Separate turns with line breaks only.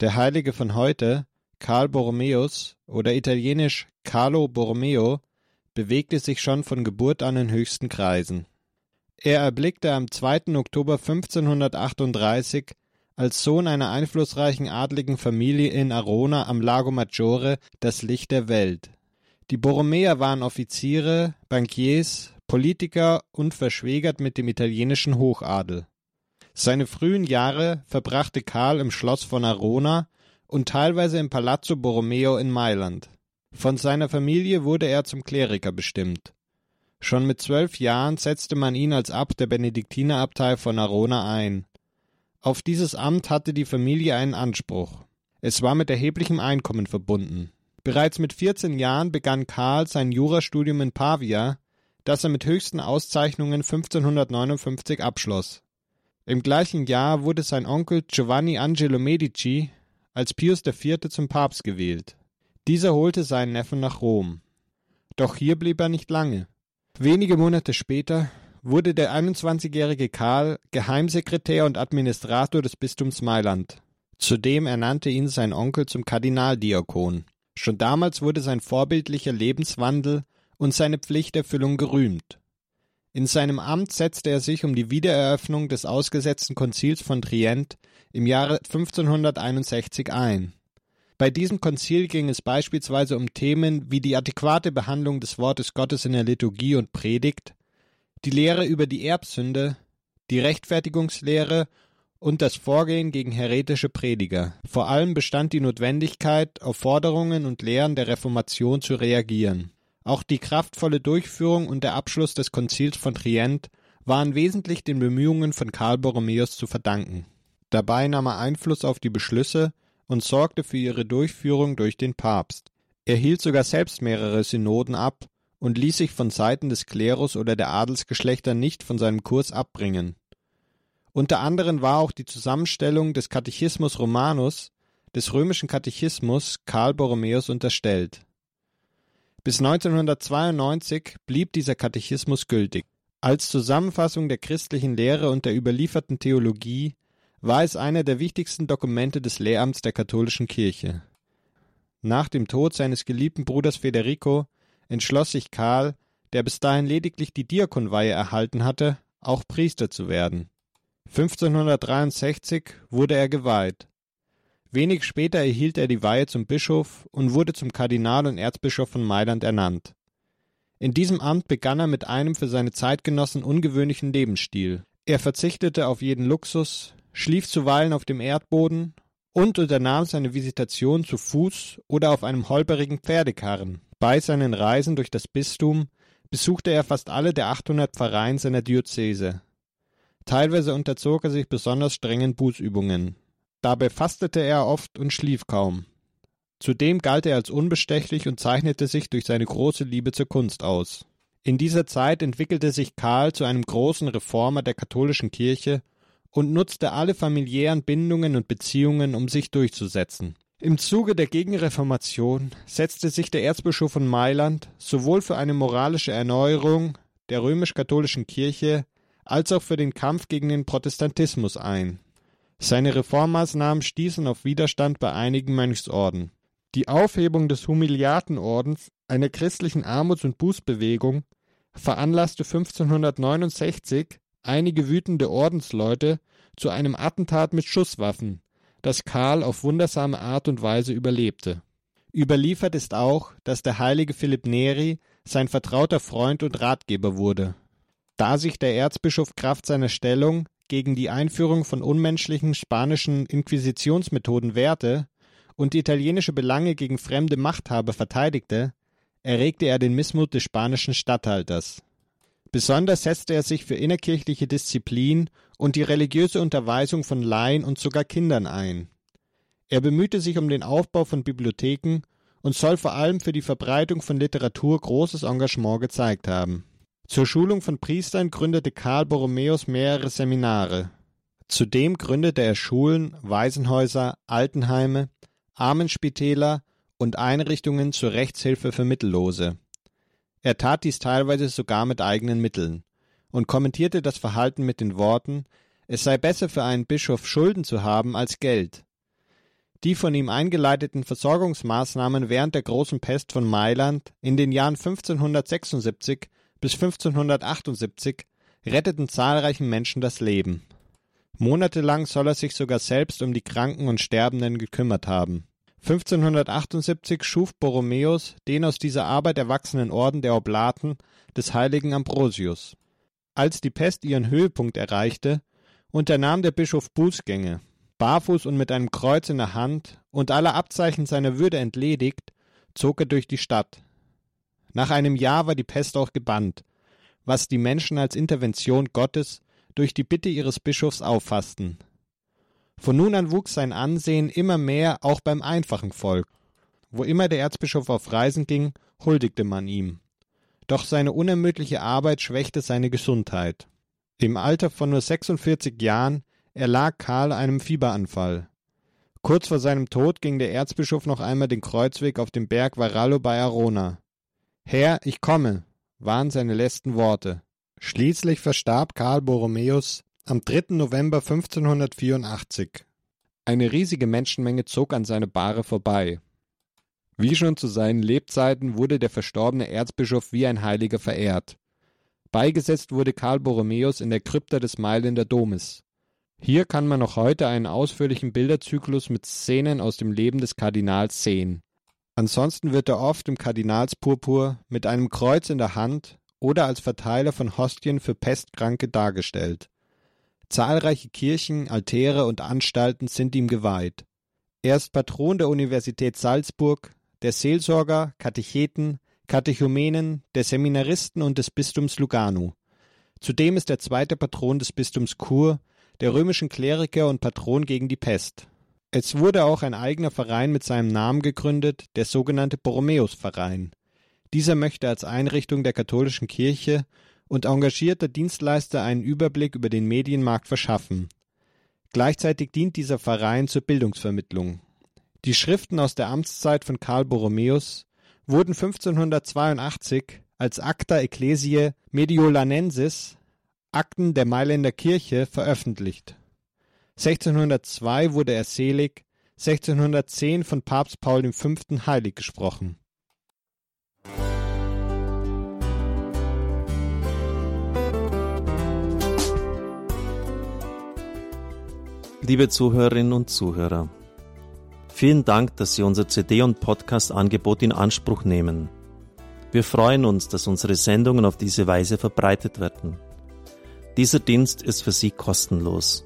Der Heilige von heute, Karl Borromäus oder italienisch Carlo Borromeo, bewegte sich schon von Geburt an in höchsten Kreisen. Er erblickte am 2. Oktober 1538 als Sohn einer einflussreichen adligen Familie in Arona am Lago Maggiore das Licht der Welt. Die Borromeer waren Offiziere, Bankiers, Politiker und verschwägert mit dem italienischen Hochadel. Seine frühen Jahre verbrachte Karl im Schloss von Arona und teilweise im Palazzo Borromeo in Mailand. Von seiner Familie wurde er zum Kleriker bestimmt. Schon mit zwölf Jahren setzte man ihn als Abt der Benediktinerabtei von Arona ein. Auf dieses Amt hatte die Familie einen Anspruch. Es war mit erheblichem Einkommen verbunden. Bereits mit 14 Jahren begann Karl sein Jurastudium in Pavia, das er mit höchsten Auszeichnungen 1559 abschloss. Im gleichen Jahr wurde sein Onkel Giovanni Angelo Medici als Pius IV. zum Papst gewählt. Dieser holte seinen Neffen nach Rom. Doch hier blieb er nicht lange. Wenige Monate später wurde der 21-jährige Karl Geheimsekretär und Administrator des Bistums Mailand. Zudem ernannte ihn sein Onkel zum Kardinaldiakon. Schon damals wurde sein vorbildlicher Lebenswandel und seine Pflichterfüllung gerühmt. In seinem Amt setzte er sich um die Wiedereröffnung des ausgesetzten Konzils von Trient im Jahre 1561 ein. Bei diesem Konzil ging es beispielsweise um Themen wie die adäquate Behandlung des Wortes Gottes in der Liturgie und Predigt, die Lehre über die Erbsünde, die Rechtfertigungslehre und das Vorgehen gegen heretische Prediger. Vor allem bestand die Notwendigkeit, auf Forderungen und Lehren der Reformation zu reagieren. Auch die kraftvolle Durchführung und der Abschluss des Konzils von Trient waren wesentlich den Bemühungen von Karl Borromäus zu verdanken. Dabei nahm er Einfluss auf die Beschlüsse und sorgte für ihre Durchführung durch den Papst. Er hielt sogar selbst mehrere Synoden ab und ließ sich von Seiten des Klerus oder der Adelsgeschlechter nicht von seinem Kurs abbringen. Unter anderem war auch die Zusammenstellung des Katechismus Romanus, des römischen Katechismus, Karl Borromäus unterstellt. Bis 1992 blieb dieser Katechismus gültig. Als Zusammenfassung der christlichen Lehre und der überlieferten Theologie war es einer der wichtigsten Dokumente des Lehramts der katholischen Kirche. Nach dem Tod seines geliebten Bruders Federico entschloss sich Karl, der bis dahin lediglich die Diakonweihe erhalten hatte, auch Priester zu werden. 1563 wurde er geweiht. Wenig später erhielt er die Weihe zum Bischof und wurde zum Kardinal und Erzbischof von Mailand ernannt. In diesem Amt begann er mit einem für seine Zeitgenossen ungewöhnlichen Lebensstil. Er verzichtete auf jeden Luxus, schlief zuweilen auf dem Erdboden und unternahm seine Visitation zu Fuß oder auf einem holperigen Pferdekarren. Bei seinen Reisen durch das Bistum besuchte er fast alle der 800 Pfarreien seiner Diözese. Teilweise unterzog er sich besonders strengen Bußübungen. Dabei fastete er oft und schlief kaum. Zudem galt er als unbestechlich und zeichnete sich durch seine große Liebe zur Kunst aus. In dieser Zeit entwickelte sich Karl zu einem großen Reformer der katholischen Kirche und nutzte alle familiären Bindungen und Beziehungen, um sich durchzusetzen. Im Zuge der Gegenreformation setzte sich der Erzbischof von Mailand sowohl für eine moralische Erneuerung der römisch-katholischen Kirche als auch für den Kampf gegen den Protestantismus ein. Seine Reformmaßnahmen stießen auf Widerstand bei einigen Mönchsorden. Die Aufhebung des Humiliatenordens, einer christlichen Armuts- und Bußbewegung, veranlasste 1569 einige wütende Ordensleute zu einem Attentat mit Schusswaffen, das Karl auf wundersame Art und Weise überlebte. Überliefert ist auch, dass der heilige Philipp Neri sein vertrauter Freund und Ratgeber wurde. Da sich der Erzbischof Kraft seiner Stellung gegen die Einführung von unmenschlichen spanischen Inquisitionsmethoden wehrte und italienische Belange gegen fremde Machthaber verteidigte, erregte er den Missmut des spanischen Statthalters. Besonders setzte er sich für innerkirchliche Disziplin und die religiöse Unterweisung von Laien und sogar Kindern ein. Er bemühte sich um den Aufbau von Bibliotheken und soll vor allem für die Verbreitung von Literatur großes Engagement gezeigt haben. Zur Schulung von Priestern gründete Karl Borromäus mehrere Seminare. Zudem gründete er Schulen, Waisenhäuser, Altenheime, Armenspitäler und Einrichtungen zur Rechtshilfe für Mittellose. Er tat dies teilweise sogar mit eigenen Mitteln und kommentierte das Verhalten mit den Worten, es sei besser für einen Bischof Schulden zu haben als Geld. Die von ihm eingeleiteten Versorgungsmaßnahmen während der großen Pest von Mailand in den Jahren 1576 bis 1578 retteten zahlreichen Menschen das Leben. Monatelang soll er sich sogar selbst um die Kranken und Sterbenden gekümmert haben. 1578 schuf Borromäus den aus dieser Arbeit erwachsenen Orden der Oblaten des heiligen Ambrosius. Als die Pest ihren Höhepunkt erreichte, unternahm der Bischof Bußgänge. Barfuß und mit einem Kreuz in der Hand und aller Abzeichen seiner Würde entledigt, zog er durch die Stadt. Nach einem Jahr war die Pest auch gebannt, was die Menschen als Intervention Gottes durch die Bitte ihres Bischofs auffassten. Von nun an wuchs sein Ansehen immer mehr auch beim einfachen Volk. Wo immer der Erzbischof auf Reisen ging, huldigte man ihm. Doch seine unermüdliche Arbeit schwächte seine Gesundheit. Im Alter von nur 46 Jahren erlag Karl einem Fieberanfall. Kurz vor seinem Tod ging der Erzbischof noch einmal den Kreuzweg auf dem Berg Varallo bei Arona. Herr, ich komme, waren seine letzten Worte. Schließlich verstarb Karl Borromäus am 3. November 1584. Eine riesige Menschenmenge zog an seine Bahre vorbei. Wie schon zu seinen Lebzeiten wurde der verstorbene Erzbischof wie ein Heiliger verehrt. Beigesetzt wurde Karl Borromäus in der Krypta des Mailänder Domes. Hier kann man noch heute einen ausführlichen Bilderzyklus mit Szenen aus dem Leben des Kardinals sehen. Ansonsten wird er oft im Kardinalspurpur mit einem Kreuz in der Hand oder als Verteiler von Hostien für Pestkranke dargestellt. Zahlreiche Kirchen, Altäre und Anstalten sind ihm geweiht. Er ist Patron der Universität Salzburg, der Seelsorger, Katecheten, Katechumenen, der Seminaristen und des Bistums Lugano. Zudem ist er zweiter Patron des Bistums Chur, der römischen Kleriker und Patron gegen die Pest. Es wurde auch ein eigener Verein mit seinem Namen gegründet, der sogenannte Borromäusverein. Dieser möchte als Einrichtung der katholischen Kirche und engagierter Dienstleister einen Überblick über den Medienmarkt verschaffen. Gleichzeitig dient dieser Verein zur Bildungsvermittlung. Die Schriften aus der Amtszeit von Karl Borromäus wurden 1582 als Acta Ecclesiae Mediolanensis, Akten der Mailänder Kirche, veröffentlicht. 1602 wurde er selig, 1610 von Papst Paul V. heilig gesprochen.
Liebe Zuhörerinnen und Zuhörer, vielen Dank, dass Sie unser CD- und Podcast-Angebot in Anspruch nehmen. Wir freuen uns, dass unsere Sendungen auf diese Weise verbreitet werden. Dieser Dienst ist für Sie kostenlos.